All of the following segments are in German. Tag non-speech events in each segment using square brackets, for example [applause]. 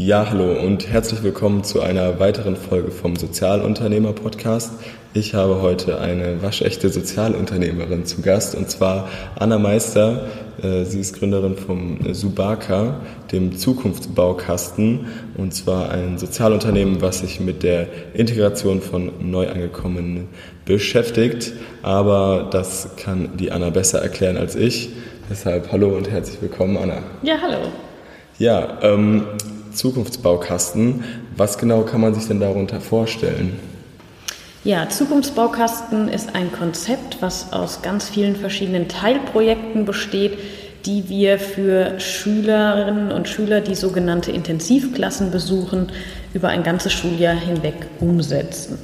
Ja, hallo und herzlich willkommen zu einer weiteren Folge vom Sozialunternehmer Podcast. Ich habe heute eine waschechte Sozialunternehmerin zu Gast und zwar Anna Meister. Äh, sie ist Gründerin vom Subaka, dem Zukunftsbaukasten, und zwar ein Sozialunternehmen, was sich mit der Integration von Neuangekommenen beschäftigt. Aber das kann die Anna besser erklären als ich. Deshalb hallo und herzlich willkommen, Anna. Ja, hallo. Ja, ähm, Zukunftsbaukasten. Was genau kann man sich denn darunter vorstellen? Ja, Zukunftsbaukasten ist ein Konzept, was aus ganz vielen verschiedenen Teilprojekten besteht, die wir für Schülerinnen und Schüler, die sogenannte Intensivklassen besuchen, über ein ganzes Schuljahr hinweg umsetzen.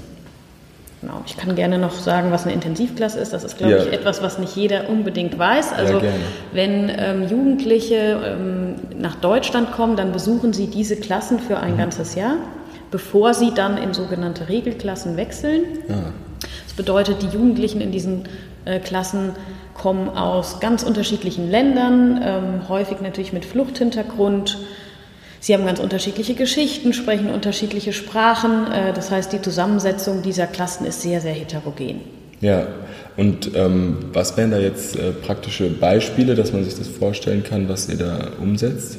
Genau. Ich kann gerne noch sagen, was eine Intensivklasse ist. Das ist, glaube ja. ich, etwas, was nicht jeder unbedingt weiß. Also ja, wenn ähm, Jugendliche ähm, nach Deutschland kommen, dann besuchen sie diese Klassen für ein mhm. ganzes Jahr, bevor sie dann in sogenannte Regelklassen wechseln. Ja. Das bedeutet, die Jugendlichen in diesen äh, Klassen kommen aus ganz unterschiedlichen Ländern, ähm, häufig natürlich mit Fluchthintergrund Sie haben ganz unterschiedliche Geschichten, sprechen unterschiedliche Sprachen. Äh, das heißt, die Zusammensetzung dieser Klassen ist sehr, sehr heterogen. Ja, und ähm, was wären da jetzt äh, praktische Beispiele, dass man sich das vorstellen kann, was ihr da umsetzt?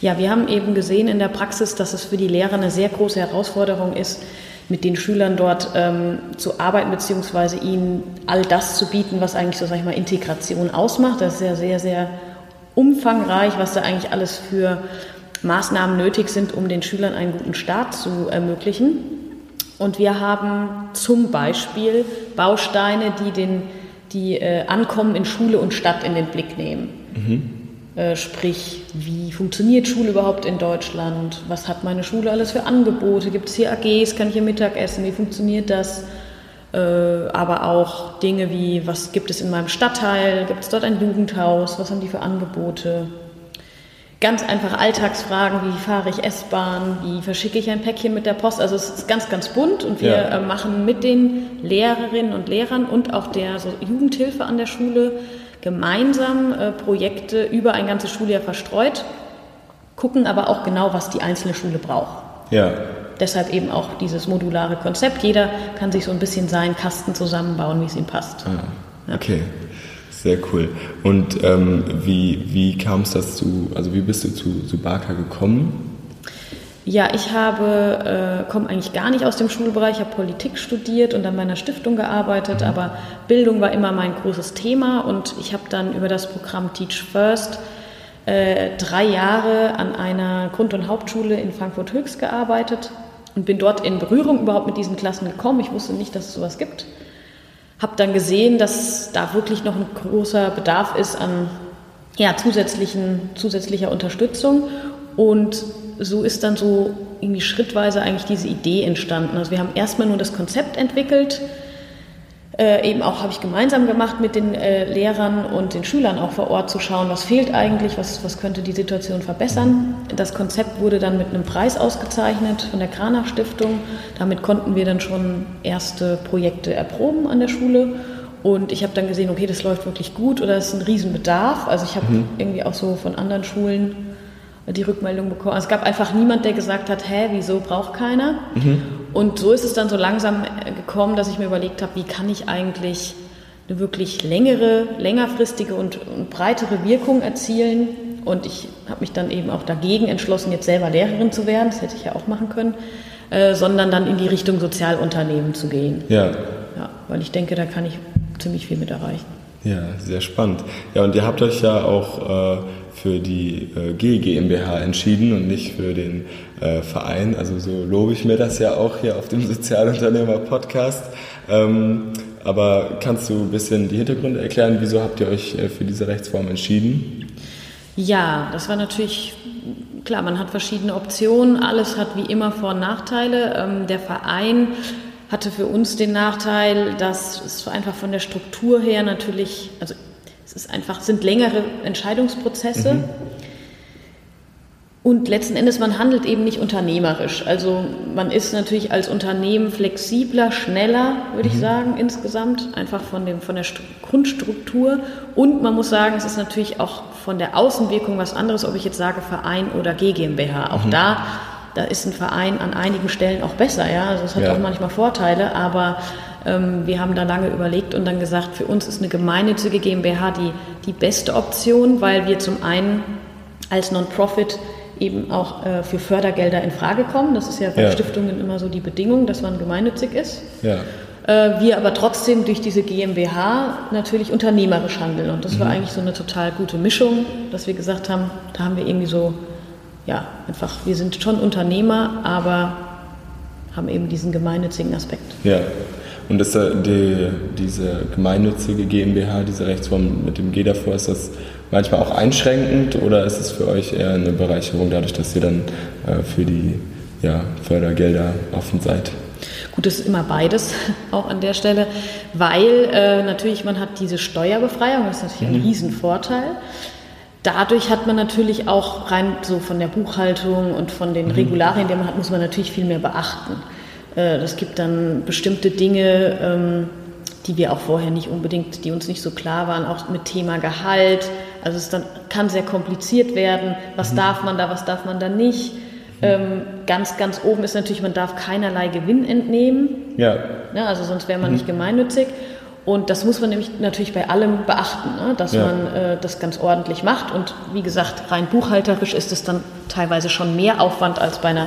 Ja, wir haben eben gesehen in der Praxis, dass es für die Lehrer eine sehr große Herausforderung ist, mit den Schülern dort ähm, zu arbeiten, beziehungsweise ihnen all das zu bieten, was eigentlich so, sag ich mal, Integration ausmacht. Das ist ja sehr, sehr umfangreich, was da eigentlich alles für Maßnahmen nötig sind, um den Schülern einen guten Start zu ermöglichen. Und wir haben zum Beispiel Bausteine, die, den, die äh, Ankommen in Schule und Stadt in den Blick nehmen. Mhm. Äh, sprich, wie funktioniert Schule überhaupt in Deutschland? Was hat meine Schule alles für Angebote? Gibt es hier AGs? Kann ich hier Mittag essen? Wie funktioniert das? Äh, aber auch Dinge wie, was gibt es in meinem Stadtteil? Gibt es dort ein Jugendhaus? Was haben die für Angebote? Ganz einfache Alltagsfragen, wie fahre ich S-Bahn, wie verschicke ich ein Päckchen mit der Post. Also es ist ganz, ganz bunt und wir ja. Äh, machen mit den Lehrerinnen und Lehrern und auch der so Jugendhilfe an der Schule gemeinsam äh, Projekte über ein ganzes Schuljahr verstreut, gucken aber auch genau, was die einzelne Schule braucht. Ja. Deshalb eben auch dieses modulare Konzept. Jeder kann sich so ein bisschen seinen Kasten zusammenbauen, wie es ihm passt. Ah, okay. Sehr cool. Und ähm, wie, wie kam es dazu, also wie bist du zu Subaka gekommen? Ja, ich habe, äh, komme eigentlich gar nicht aus dem Schulbereich, habe Politik studiert und an meiner Stiftung gearbeitet, mhm. aber Bildung war immer mein großes Thema und ich habe dann über das Programm Teach First äh, drei Jahre an einer Grund- und Hauptschule in Frankfurt-Höchst gearbeitet und bin dort in Berührung überhaupt mit diesen Klassen gekommen. Ich wusste nicht, dass es sowas gibt habe dann gesehen, dass da wirklich noch ein großer Bedarf ist an ja, zusätzlichen, zusätzlicher Unterstützung. Und so ist dann so irgendwie schrittweise eigentlich diese Idee entstanden. Also wir haben erstmal nur das Konzept entwickelt, äh, eben auch habe ich gemeinsam gemacht mit den äh, Lehrern und den Schülern auch vor Ort zu schauen, was fehlt eigentlich, was, was könnte die Situation verbessern. Das Konzept wurde dann mit einem Preis ausgezeichnet von der Kranach Stiftung. Damit konnten wir dann schon erste Projekte erproben an der Schule. Und ich habe dann gesehen, okay, das läuft wirklich gut oder es ist ein Riesenbedarf. Also ich habe mhm. irgendwie auch so von anderen Schulen die Rückmeldung bekommen. Also es gab einfach niemand, der gesagt hat, hä, wieso braucht keiner? Mhm. Und so ist es dann so langsam äh, gekommen, dass ich mir überlegt habe, wie kann ich eigentlich eine wirklich längere, längerfristige und, und breitere Wirkung erzielen. Und ich habe mich dann eben auch dagegen entschlossen, jetzt selber Lehrerin zu werden, das hätte ich ja auch machen können, äh, sondern dann in die Richtung Sozialunternehmen zu gehen. Ja. ja. Weil ich denke, da kann ich ziemlich viel mit erreichen. Ja, sehr spannend. Ja, und ihr habt euch ja auch äh, für die äh, G GmbH entschieden und nicht für den äh, Verein. Also so lobe ich mir das ja auch hier auf dem Sozialunternehmer Podcast. Ähm, aber kannst du ein bisschen die Hintergründe erklären? Wieso habt ihr euch äh, für diese Rechtsform entschieden? Ja, das war natürlich klar. Man hat verschiedene Optionen. Alles hat wie immer Vor- und Nachteile. Ähm, der Verein hatte für uns den Nachteil, dass es einfach von der Struktur her natürlich, also es ist einfach, sind längere Entscheidungsprozesse. Mhm. Und letzten Endes, man handelt eben nicht unternehmerisch. Also man ist natürlich als Unternehmen flexibler, schneller, würde mhm. ich sagen, insgesamt, einfach von, dem, von der Grundstruktur. Und man muss sagen, es ist natürlich auch von der Außenwirkung was anderes, ob ich jetzt sage Verein oder GmbH. Auch mhm. da, da ist ein Verein an einigen Stellen auch besser, ja. Also es hat ja. auch manchmal Vorteile, aber ähm, wir haben da lange überlegt und dann gesagt, für uns ist eine gemeinnützige GmbH die, die beste Option, weil wir zum einen als Non-Profit eben auch äh, für Fördergelder in Frage kommen. Das ist ja bei ja. Stiftungen immer so die Bedingung, dass man gemeinnützig ist. Ja. Äh, wir aber trotzdem durch diese GmbH natürlich unternehmerisch handeln. Und das mhm. war eigentlich so eine total gute Mischung, dass wir gesagt haben, da haben wir irgendwie so, ja, einfach, wir sind schon Unternehmer, aber haben eben diesen gemeinnützigen Aspekt. Ja. Und ist die, diese gemeinnützige GmbH, diese Rechtsform mit dem G davor, ist das manchmal auch einschränkend oder ist es für euch eher eine Bereicherung dadurch, dass ihr dann äh, für die ja, Fördergelder offen seid? Gut, es ist immer beides [laughs] auch an der Stelle, weil äh, natürlich man hat diese Steuerbefreiung, das ist natürlich mhm. ein Riesenvorteil. Dadurch hat man natürlich auch rein so von der Buchhaltung und von den mhm. Regularien, die man hat, muss man natürlich viel mehr beachten. Äh, das gibt dann bestimmte Dinge, ähm, die wir auch vorher nicht unbedingt, die uns nicht so klar waren, auch mit Thema Gehalt. Also es dann, kann sehr kompliziert werden. Was mhm. darf man da, was darf man da nicht? Ähm, ganz, ganz oben ist natürlich, man darf keinerlei Gewinn entnehmen. Ja. ja also sonst wäre man mhm. nicht gemeinnützig. Und das muss man nämlich natürlich bei allem beachten, ne? dass ja. man äh, das ganz ordentlich macht. Und wie gesagt, rein buchhalterisch ist es dann teilweise schon mehr Aufwand als bei einer,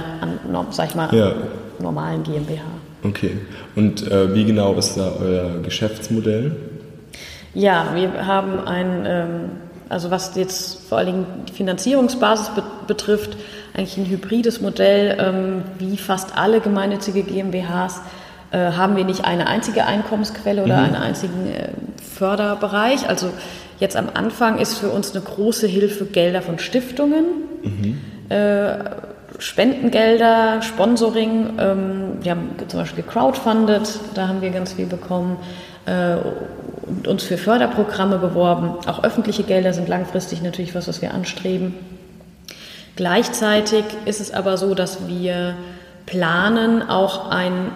sag ich mal, ja. normalen GmbH. Okay. Und äh, wie genau ist da euer Geschäftsmodell? Ja, wir haben ein, ähm, also was jetzt vor allen Dingen die Finanzierungsbasis be betrifft, eigentlich ein hybrides Modell, ähm, wie fast alle gemeinnützige GmbHs äh, haben wir nicht eine einzige Einkommensquelle oder mhm. einen einzigen äh, Förderbereich. Also jetzt am Anfang ist für uns eine große Hilfe Gelder von Stiftungen. Mhm. Äh, Spendengelder, Sponsoring. Ähm, wir haben zum Beispiel crowdfunded, da haben wir ganz viel bekommen äh, und uns für Förderprogramme beworben. Auch öffentliche Gelder sind langfristig natürlich was, was wir anstreben. Gleichzeitig ist es aber so, dass wir planen, auch ein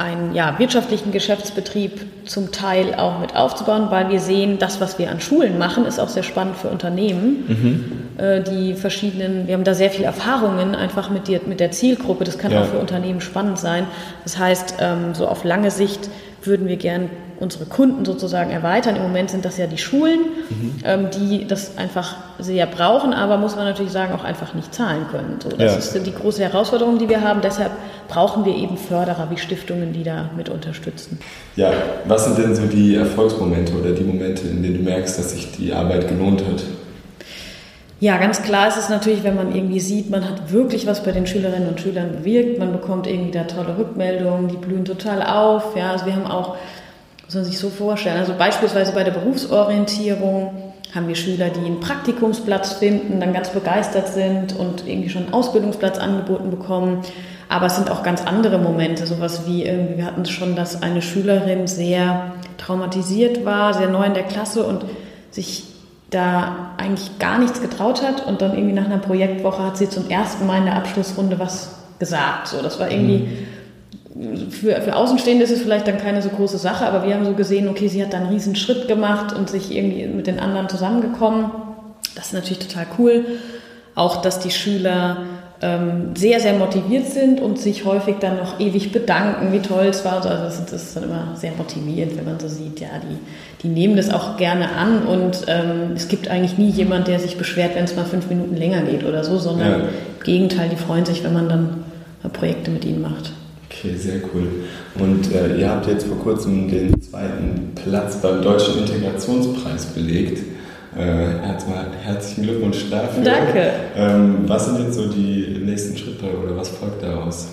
einen ja, wirtschaftlichen Geschäftsbetrieb zum Teil auch mit aufzubauen, weil wir sehen, das, was wir an Schulen machen, ist auch sehr spannend für Unternehmen. Mhm. Äh, die verschiedenen, wir haben da sehr viele Erfahrungen einfach mit, die, mit der Zielgruppe. Das kann ja. auch für Unternehmen spannend sein. Das heißt, ähm, so auf lange Sicht würden wir gern unsere Kunden sozusagen erweitern. Im Moment sind das ja die Schulen, mhm. ähm, die das einfach sehr brauchen, aber muss man natürlich sagen, auch einfach nicht zahlen können. So, das ja. ist die große Herausforderung, die wir haben. Deshalb brauchen wir eben Förderer wie Stiftungen, die da mit unterstützen. Ja, was sind denn so die Erfolgsmomente oder die Momente, in denen du merkst, dass sich die Arbeit gelohnt hat? Ja, ganz klar ist es natürlich, wenn man irgendwie sieht, man hat wirklich was bei den Schülerinnen und Schülern bewirkt, man bekommt irgendwie da tolle Rückmeldungen, die blühen total auf. Ja, also wir haben auch, muss man sich so vorstellen, also beispielsweise bei der Berufsorientierung haben wir Schüler, die einen Praktikumsplatz finden, dann ganz begeistert sind und irgendwie schon einen Ausbildungsplatz angeboten bekommen. Aber es sind auch ganz andere Momente, sowas wie irgendwie, wir hatten schon, dass eine Schülerin sehr traumatisiert war, sehr neu in der Klasse und sich da eigentlich gar nichts getraut hat und dann irgendwie nach einer Projektwoche hat sie zum ersten Mal in der Abschlussrunde was gesagt. So, das war irgendwie für, für Außenstehende ist es vielleicht dann keine so große Sache, aber wir haben so gesehen, okay, sie hat da einen riesen Schritt gemacht und sich irgendwie mit den anderen zusammengekommen. Das ist natürlich total cool. Auch, dass die Schüler ähm, sehr, sehr motiviert sind und sich häufig dann noch ewig bedanken, wie toll es war. Also das, das ist dann immer sehr motivierend, wenn man so sieht, ja, die, die nehmen das auch gerne an und ähm, es gibt eigentlich nie jemand, der sich beschwert, wenn es mal fünf Minuten länger geht oder so, sondern ja. im Gegenteil, die freuen sich, wenn man dann Projekte mit ihnen macht. Okay, sehr cool. Und äh, ihr habt jetzt vor kurzem den zweiten Platz beim Deutschen Integrationspreis belegt. Äh, erstmal herzlichen Glückwunsch dafür. Danke. Ähm, was sind jetzt so die nächsten Schritte oder was folgt daraus?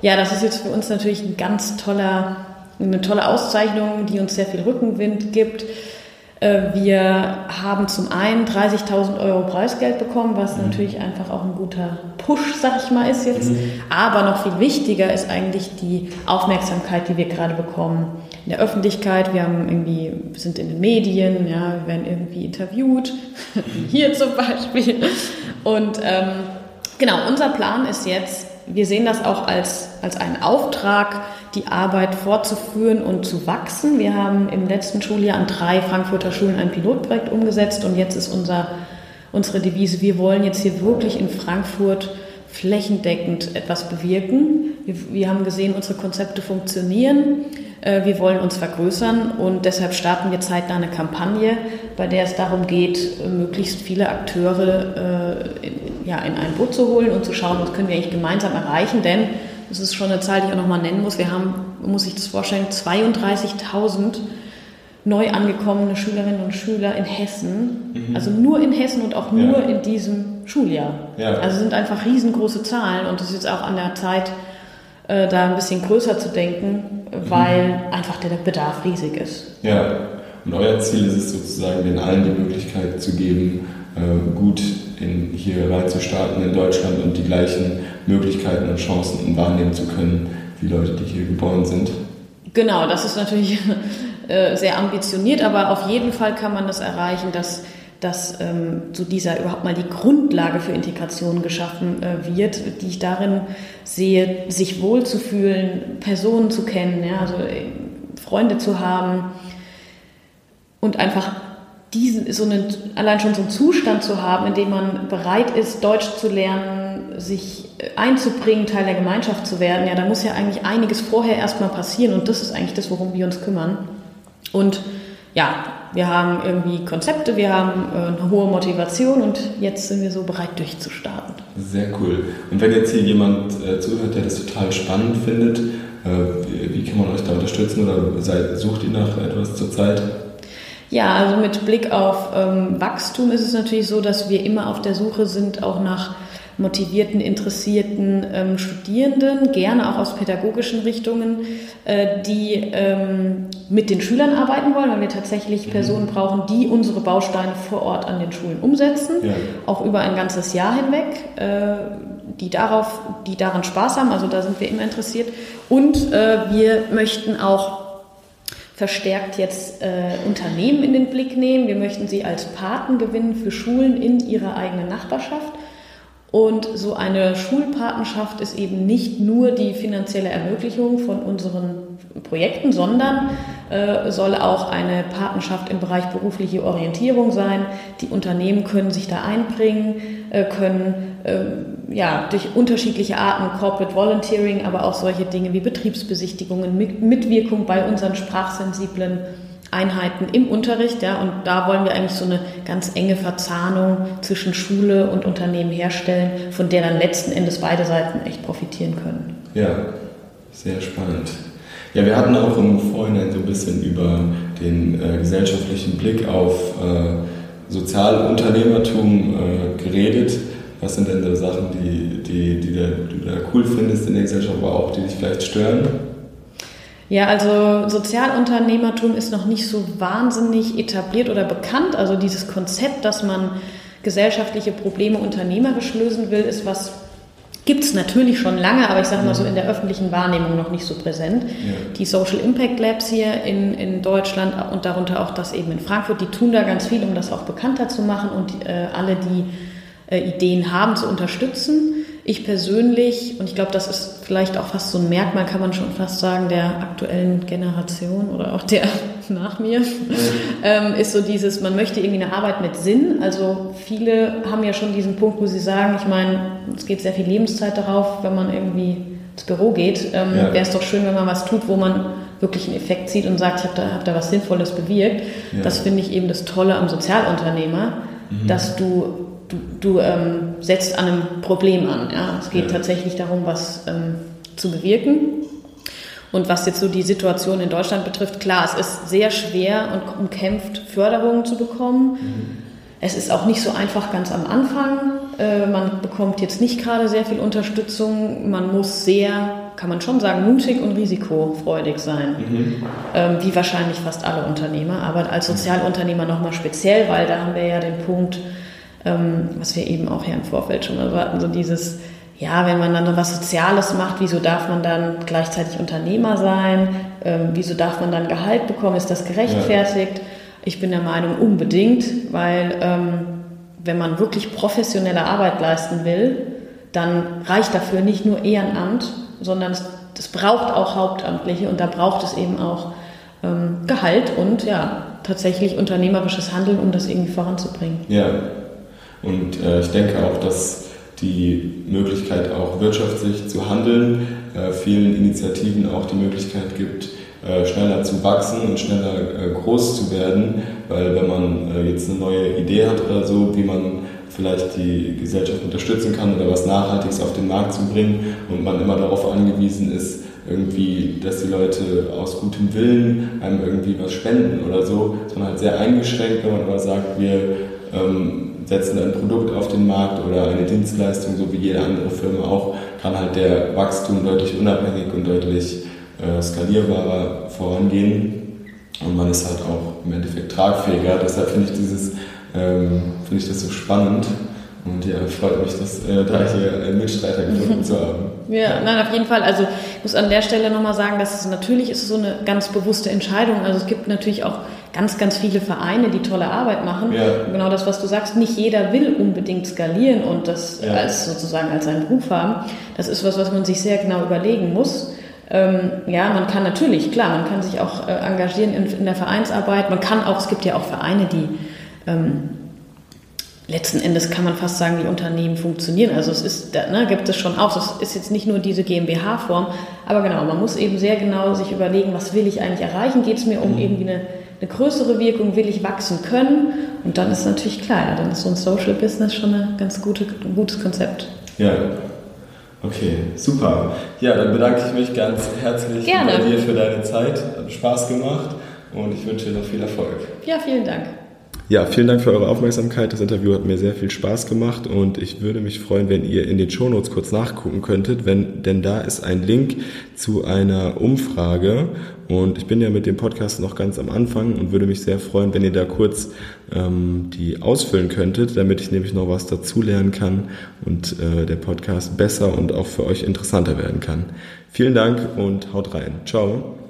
Ja, das ist jetzt für uns natürlich ein ganz toller, eine tolle Auszeichnung, die uns sehr viel Rückenwind gibt. Äh, wir haben zum einen 30.000 Euro Preisgeld bekommen, was mhm. natürlich einfach auch ein guter Push, sag ich mal, ist jetzt. Mhm. Aber noch viel wichtiger ist eigentlich die Aufmerksamkeit, die wir gerade bekommen in der Öffentlichkeit. Wir haben irgendwie, sind in den Medien, ja, wir werden irgendwie interviewt, [laughs] hier zum Beispiel. Und ähm, genau, unser Plan ist jetzt, wir sehen das auch als, als einen Auftrag, die Arbeit fortzuführen und zu wachsen. Wir haben im letzten Schuljahr an drei Frankfurter Schulen ein Pilotprojekt umgesetzt und jetzt ist unser, unsere Devise, wir wollen jetzt hier wirklich in Frankfurt flächendeckend etwas bewirken. Wir, wir haben gesehen, unsere Konzepte funktionieren. Äh, wir wollen uns vergrößern und deshalb starten wir zeitnah eine Kampagne, bei der es darum geht, möglichst viele Akteure äh, in, ja, in ein Boot zu holen und zu schauen, was können wir eigentlich gemeinsam erreichen. Denn das ist schon eine Zahl, die ich auch nochmal nennen muss. Wir haben, muss ich das vorstellen, 32.000 neu angekommene Schülerinnen und Schüler in Hessen. Mhm. Also nur in Hessen und auch nur ja. in diesem Schuljahr. Ja. Also sind einfach riesengroße Zahlen und es ist jetzt auch an der Zeit, äh, da ein bisschen größer zu denken, weil mhm. einfach der Bedarf riesig ist. Ja, und euer Ziel ist es sozusagen, den allen die Möglichkeit zu geben, äh, gut in, hier reinzustarten in Deutschland und die gleichen Möglichkeiten und Chancen wahrnehmen zu können, wie Leute, die hier geboren sind. Genau, das ist natürlich [laughs] äh, sehr ambitioniert, aber auf jeden Fall kann man das erreichen, dass dass ähm, so dieser überhaupt mal die Grundlage für Integration geschaffen äh, wird, die ich darin sehe, sich wohlzufühlen, Personen zu kennen, ja, also äh, Freunde zu haben und einfach diesen, so einen, allein schon so einen Zustand zu haben, in dem man bereit ist, Deutsch zu lernen, sich einzubringen, Teil der Gemeinschaft zu werden, ja, da muss ja eigentlich einiges vorher erstmal passieren und das ist eigentlich das, worum wir uns kümmern. Und ja, wir haben irgendwie Konzepte, wir haben äh, eine hohe Motivation und jetzt sind wir so bereit durchzustarten. Sehr cool. Und wenn jetzt hier jemand äh, zuhört, der das total spannend findet, äh, wie, wie, kann man euch da unterstützen oder seid, sucht ihr nach etwas zurzeit? Ja, also mit Blick auf ähm, Wachstum ist es natürlich so, dass wir immer auf der Suche sind, auch nach motivierten, interessierten ähm, Studierenden, gerne auch aus pädagogischen Richtungen, äh, die ähm, mit den Schülern arbeiten wollen, weil wir tatsächlich mhm. Personen brauchen, die unsere Bausteine vor Ort an den Schulen umsetzen, ja. auch über ein ganzes Jahr hinweg, äh, die darauf, die daran Spaß haben. Also da sind wir immer interessiert. Und äh, wir möchten auch verstärkt jetzt äh, Unternehmen in den Blick nehmen. Wir möchten sie als Paten gewinnen für Schulen in ihrer eigenen Nachbarschaft. Und so eine Schulpatenschaft ist eben nicht nur die finanzielle Ermöglichung von unseren Projekten, sondern äh, soll auch eine Patenschaft im Bereich berufliche Orientierung sein. Die Unternehmen können sich da einbringen, äh, können äh, ja, durch unterschiedliche Arten, Corporate Volunteering, aber auch solche Dinge wie Betriebsbesichtigungen, mit, Mitwirkung bei unseren sprachsensiblen Einheiten im Unterricht, ja, und da wollen wir eigentlich so eine ganz enge Verzahnung zwischen Schule und Unternehmen herstellen, von der dann letzten Endes beide Seiten echt profitieren können. Ja, sehr spannend. Ja, wir hatten auch im Vorhinein so ein bisschen über den äh, gesellschaftlichen Blick auf äh, Sozialunternehmertum äh, geredet. Was sind denn so Sachen, die, die, die, du da cool findest in der Gesellschaft, aber auch die dich vielleicht stören? Ja, also Sozialunternehmertum ist noch nicht so wahnsinnig etabliert oder bekannt. Also dieses Konzept, dass man gesellschaftliche Probleme unternehmerisch lösen will, ist was, gibt es natürlich schon lange, aber ich sage mal so in der öffentlichen Wahrnehmung noch nicht so präsent. Ja. Die Social Impact Labs hier in, in Deutschland und darunter auch das eben in Frankfurt, die tun da ganz viel, um das auch bekannter zu machen und äh, alle, die äh, Ideen haben, zu unterstützen. Ich persönlich, und ich glaube, das ist vielleicht auch fast so ein Merkmal, kann man schon fast sagen, der aktuellen Generation oder auch der [laughs] nach mir, ähm, ist so dieses, man möchte irgendwie eine Arbeit mit Sinn. Also viele haben ja schon diesen Punkt, wo sie sagen, ich meine, es geht sehr viel Lebenszeit darauf, wenn man irgendwie ins Büro geht. Ähm, ja. Wäre es doch schön, wenn man was tut, wo man wirklich einen Effekt sieht und sagt, ich habe da, hab da was Sinnvolles bewirkt. Ja. Das finde ich eben das Tolle am Sozialunternehmer, mhm. dass du du, du ähm, setzt an einem Problem an. Ja? Es geht ja. tatsächlich darum, was ähm, zu bewirken. Und was jetzt so die Situation in Deutschland betrifft, klar, es ist sehr schwer und umkämpft, Förderungen zu bekommen. Mhm. Es ist auch nicht so einfach ganz am Anfang. Äh, man bekommt jetzt nicht gerade sehr viel Unterstützung. Man muss sehr, kann man schon sagen, mutig und risikofreudig sein. Mhm. Ähm, wie wahrscheinlich fast alle Unternehmer. Aber als Sozialunternehmer nochmal speziell, weil da haben wir ja den Punkt, ähm, was wir eben auch hier im Vorfeld schon erwarten, so dieses, ja, wenn man dann was Soziales macht, wieso darf man dann gleichzeitig Unternehmer sein? Ähm, wieso darf man dann Gehalt bekommen? Ist das gerechtfertigt? Ja. Ich bin der Meinung, unbedingt, weil ähm, wenn man wirklich professionelle Arbeit leisten will, dann reicht dafür nicht nur Ehrenamt, sondern es, es braucht auch Hauptamtliche und da braucht es eben auch ähm, Gehalt und ja, tatsächlich unternehmerisches Handeln, um das irgendwie voranzubringen. Ja, und äh, ich denke auch, dass die Möglichkeit auch wirtschaftlich zu handeln, äh, vielen Initiativen auch die Möglichkeit gibt, äh, schneller zu wachsen und schneller äh, groß zu werden, weil wenn man äh, jetzt eine neue Idee hat oder so, wie man vielleicht die Gesellschaft unterstützen kann oder was Nachhaltiges auf den Markt zu bringen und man immer darauf angewiesen ist, irgendwie, dass die Leute aus gutem Willen einem irgendwie was spenden oder so, sondern halt sehr eingeschränkt, wenn man aber sagt, wir ähm, setzen ein Produkt auf den Markt oder eine Dienstleistung, so wie jede andere Firma auch, kann halt der Wachstum deutlich unabhängig und deutlich äh, skalierbarer vorangehen. Und man ist halt auch im Endeffekt tragfähiger. Deshalb finde ich dieses, ähm, finde ich das so spannend. Und ja, freut mich, dass äh, da hier einen Mitstreiter gefunden [laughs] zu haben. Ja, nein, auf jeden Fall. Also ich muss an der Stelle nochmal sagen, dass es natürlich ist so eine ganz bewusste Entscheidung. Also es gibt natürlich auch ganz, ganz viele Vereine, die tolle Arbeit machen. Ja. Genau das, was du sagst, nicht jeder will unbedingt skalieren und das ja. als sozusagen als seinen Beruf haben. Das ist was, was man sich sehr genau überlegen muss. Ähm, ja, man kann natürlich, klar, man kann sich auch äh, engagieren in, in, der Vereinsarbeit. Man kann auch, es gibt ja auch Vereine, die ähm, letzten Endes kann man fast sagen, die Unternehmen funktionieren. Also es ist, ne, gibt es schon auch, es ist jetzt nicht nur diese GmbH-Form, aber genau, man muss eben sehr genau sich überlegen, was will ich eigentlich erreichen? Geht es mir um mhm. irgendwie eine, eine, größere Wirkung? Will ich wachsen können? Und dann ist natürlich klar, ja, dann ist so ein Social Business schon eine ganz gute, ein gutes Konzept. Ja, Okay, super. Ja, dann bedanke ich mich ganz herzlich Gerne. bei dir für deine Zeit. Hat Spaß gemacht und ich wünsche dir noch viel Erfolg. Ja, vielen Dank. Ja, vielen Dank für eure Aufmerksamkeit. Das Interview hat mir sehr viel Spaß gemacht und ich würde mich freuen, wenn ihr in den Shownotes kurz nachgucken könntet, wenn, denn da ist ein Link zu einer Umfrage und ich bin ja mit dem Podcast noch ganz am Anfang und würde mich sehr freuen, wenn ihr da kurz ähm, die ausfüllen könntet, damit ich nämlich noch was dazulernen kann und äh, der Podcast besser und auch für euch interessanter werden kann. Vielen Dank und haut rein. Ciao.